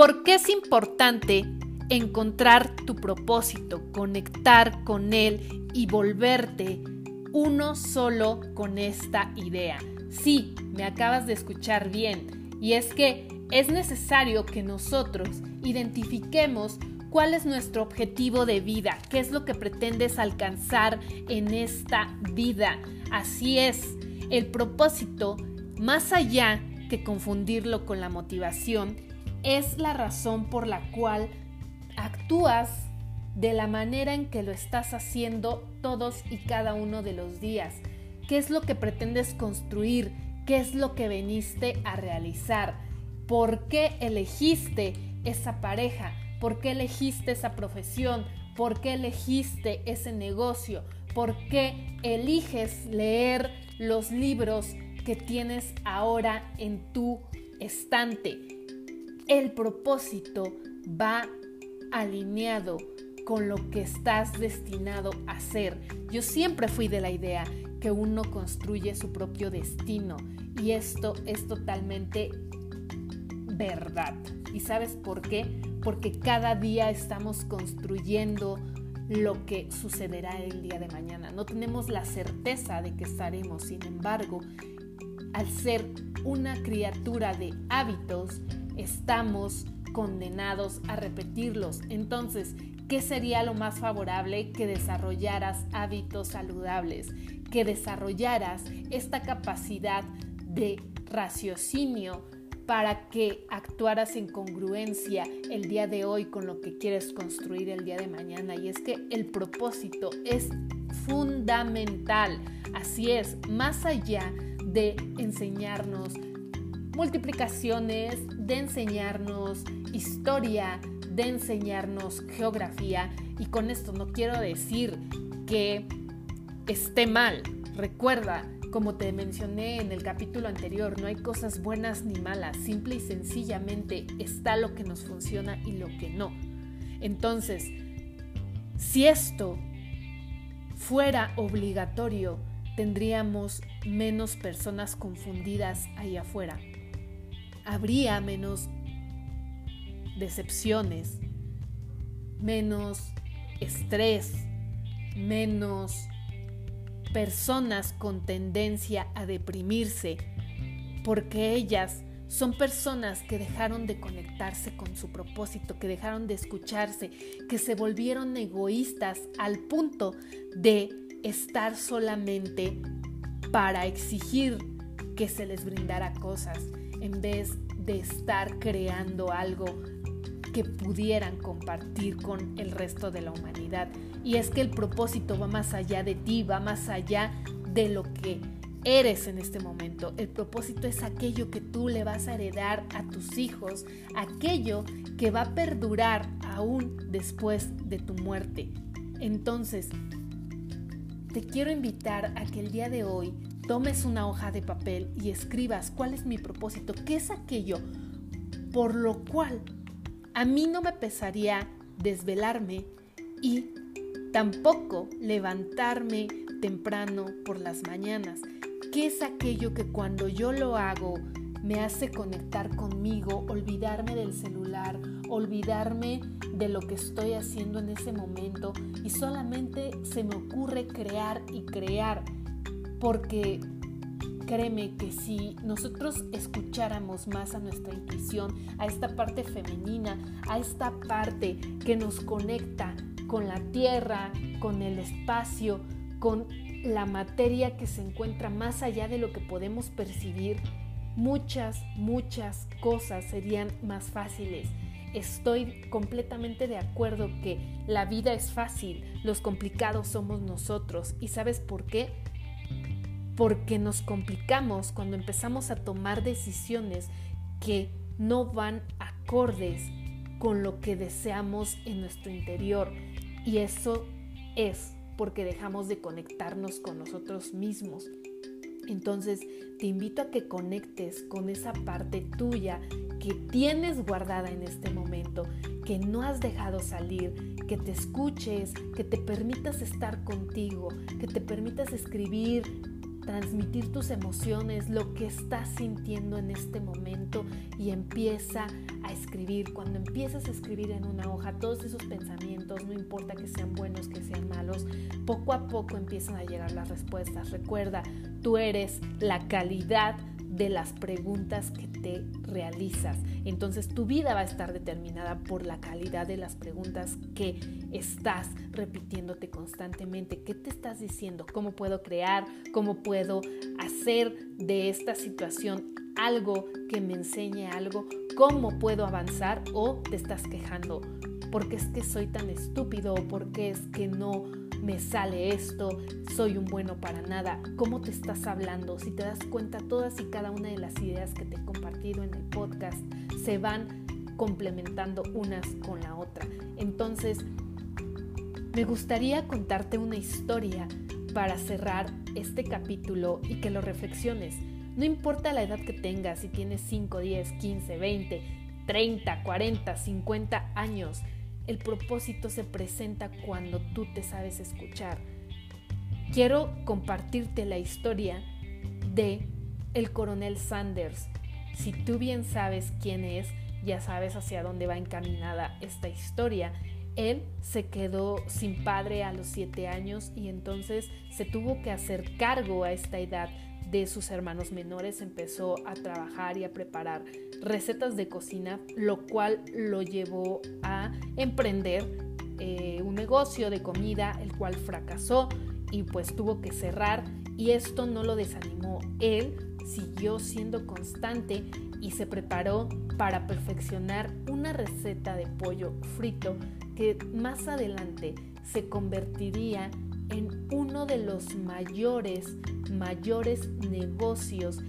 ¿Por qué es importante encontrar tu propósito, conectar con él y volverte uno solo con esta idea? Sí, me acabas de escuchar bien. Y es que es necesario que nosotros identifiquemos cuál es nuestro objetivo de vida, qué es lo que pretendes alcanzar en esta vida. Así es, el propósito, más allá que confundirlo con la motivación, es la razón por la cual actúas de la manera en que lo estás haciendo todos y cada uno de los días. ¿Qué es lo que pretendes construir? ¿Qué es lo que veniste a realizar? ¿Por qué elegiste esa pareja? ¿Por qué elegiste esa profesión? ¿Por qué elegiste ese negocio? ¿Por qué eliges leer los libros que tienes ahora en tu estante? El propósito va alineado con lo que estás destinado a ser. Yo siempre fui de la idea que uno construye su propio destino y esto es totalmente verdad. ¿Y sabes por qué? Porque cada día estamos construyendo lo que sucederá el día de mañana. No tenemos la certeza de que estaremos, sin embargo, al ser una criatura de hábitos, estamos condenados a repetirlos. Entonces, ¿qué sería lo más favorable? Que desarrollaras hábitos saludables, que desarrollaras esta capacidad de raciocinio para que actuaras en congruencia el día de hoy con lo que quieres construir el día de mañana. Y es que el propósito es fundamental. Así es, más allá de enseñarnos multiplicaciones, de enseñarnos historia, de enseñarnos geografía. Y con esto no quiero decir que esté mal. Recuerda, como te mencioné en el capítulo anterior, no hay cosas buenas ni malas, simple y sencillamente está lo que nos funciona y lo que no. Entonces, si esto fuera obligatorio, tendríamos menos personas confundidas ahí afuera. Habría menos decepciones, menos estrés, menos personas con tendencia a deprimirse, porque ellas son personas que dejaron de conectarse con su propósito, que dejaron de escucharse, que se volvieron egoístas al punto de estar solamente para exigir que se les brindara cosas en vez de estar creando algo que pudieran compartir con el resto de la humanidad. Y es que el propósito va más allá de ti, va más allá de lo que eres en este momento. El propósito es aquello que tú le vas a heredar a tus hijos, aquello que va a perdurar aún después de tu muerte. Entonces, te quiero invitar a que el día de hoy tomes una hoja de papel y escribas cuál es mi propósito, qué es aquello por lo cual a mí no me pesaría desvelarme y tampoco levantarme temprano por las mañanas. ¿Qué es aquello que cuando yo lo hago me hace conectar conmigo, olvidarme del celular, olvidarme de lo que estoy haciendo en ese momento y solamente se me ocurre crear y crear? Porque Créeme que si nosotros escucháramos más a nuestra intuición, a esta parte femenina, a esta parte que nos conecta con la tierra, con el espacio, con la materia que se encuentra más allá de lo que podemos percibir, muchas, muchas cosas serían más fáciles. Estoy completamente de acuerdo que la vida es fácil, los complicados somos nosotros. ¿Y sabes por qué? Porque nos complicamos cuando empezamos a tomar decisiones que no van acordes con lo que deseamos en nuestro interior. Y eso es porque dejamos de conectarnos con nosotros mismos. Entonces te invito a que conectes con esa parte tuya que tienes guardada en este momento, que no has dejado salir, que te escuches, que te permitas estar contigo, que te permitas escribir transmitir tus emociones, lo que estás sintiendo en este momento y empieza a escribir. Cuando empiezas a escribir en una hoja todos esos pensamientos, no importa que sean buenos, que sean malos, poco a poco empiezan a llegar las respuestas. Recuerda, tú eres la calidad de las preguntas que te realizas. Entonces tu vida va a estar determinada por la calidad de las preguntas que estás repitiéndote constantemente. ¿Qué te estás diciendo? ¿Cómo puedo crear? ¿Cómo puedo hacer de esta situación algo que me enseñe algo? ¿Cómo puedo avanzar? ¿O te estás quejando? ¿Por qué es que soy tan estúpido? ¿O por qué es que no me sale esto, soy un bueno para nada, cómo te estás hablando, si te das cuenta, todas y cada una de las ideas que te he compartido en el podcast se van complementando unas con la otra. Entonces, me gustaría contarte una historia para cerrar este capítulo y que lo reflexiones. No importa la edad que tengas, si tienes 5, 10, 15, 20, 30, 40, 50 años, el propósito se presenta cuando tú te sabes escuchar. Quiero compartirte la historia de el coronel Sanders. Si tú bien sabes quién es, ya sabes hacia dónde va encaminada esta historia. Él se quedó sin padre a los siete años y entonces se tuvo que hacer cargo a esta edad de sus hermanos menores, empezó a trabajar y a preparar recetas de cocina, lo cual lo llevó a emprender eh, un negocio de comida, el cual fracasó y pues tuvo que cerrar y esto no lo desanimó. Él siguió siendo constante y se preparó para perfeccionar una receta de pollo frito que más adelante se convertiría en uno de los mayores, mayores negocios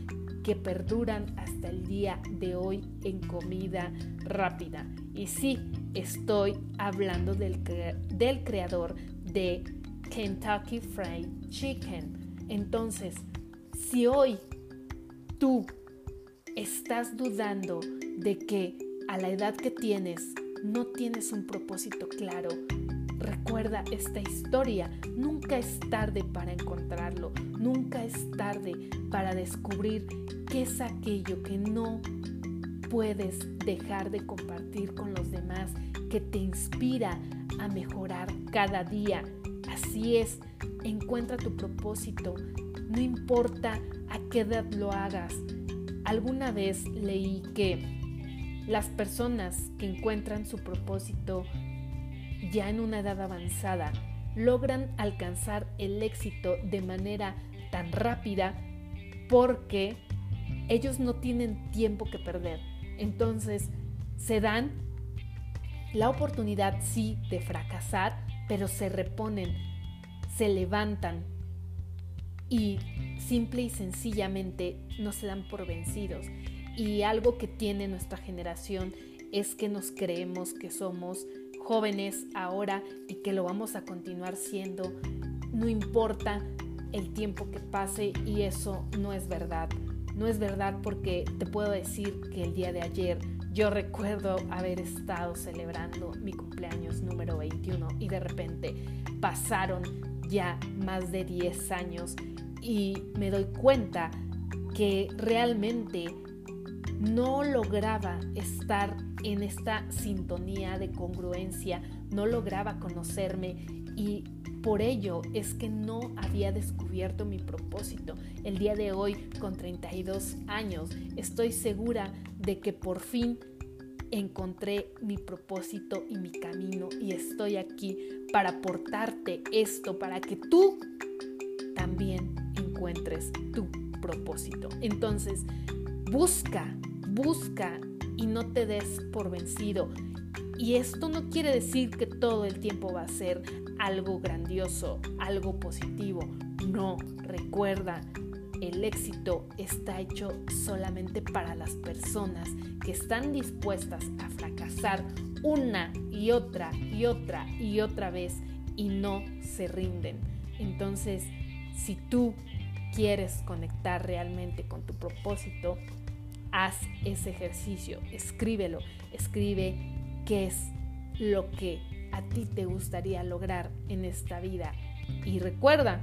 que perduran hasta el día de hoy en comida rápida. Y sí, estoy hablando del, del creador de Kentucky Fried Chicken. Entonces, si hoy tú estás dudando de que a la edad que tienes no tienes un propósito claro, Recuerda esta historia, nunca es tarde para encontrarlo, nunca es tarde para descubrir qué es aquello que no puedes dejar de compartir con los demás, que te inspira a mejorar cada día. Así es, encuentra tu propósito, no importa a qué edad lo hagas. Alguna vez leí que las personas que encuentran su propósito ya en una edad avanzada, logran alcanzar el éxito de manera tan rápida porque ellos no tienen tiempo que perder. Entonces, se dan la oportunidad, sí, de fracasar, pero se reponen, se levantan y simple y sencillamente no se dan por vencidos. Y algo que tiene nuestra generación es que nos creemos que somos jóvenes ahora y que lo vamos a continuar siendo, no importa el tiempo que pase y eso no es verdad. No es verdad porque te puedo decir que el día de ayer yo recuerdo haber estado celebrando mi cumpleaños número 21 y de repente pasaron ya más de 10 años y me doy cuenta que realmente no lograba estar en esta sintonía de congruencia, no lograba conocerme y por ello es que no había descubierto mi propósito. El día de hoy, con 32 años, estoy segura de que por fin encontré mi propósito y mi camino y estoy aquí para aportarte esto, para que tú también encuentres tu propósito. Entonces, busca busca y no te des por vencido. Y esto no quiere decir que todo el tiempo va a ser algo grandioso, algo positivo. No, recuerda, el éxito está hecho solamente para las personas que están dispuestas a fracasar una y otra y otra y otra vez y no se rinden. Entonces, si tú quieres conectar realmente con tu propósito, haz ese ejercicio, escríbelo, escribe qué es lo que a ti te gustaría lograr en esta vida. Y recuerda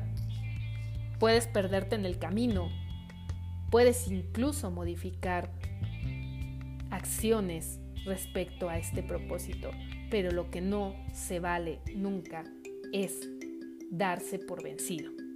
puedes perderte en el camino, puedes incluso modificar acciones respecto a este propósito, pero lo que no se vale nunca es darse por vencido.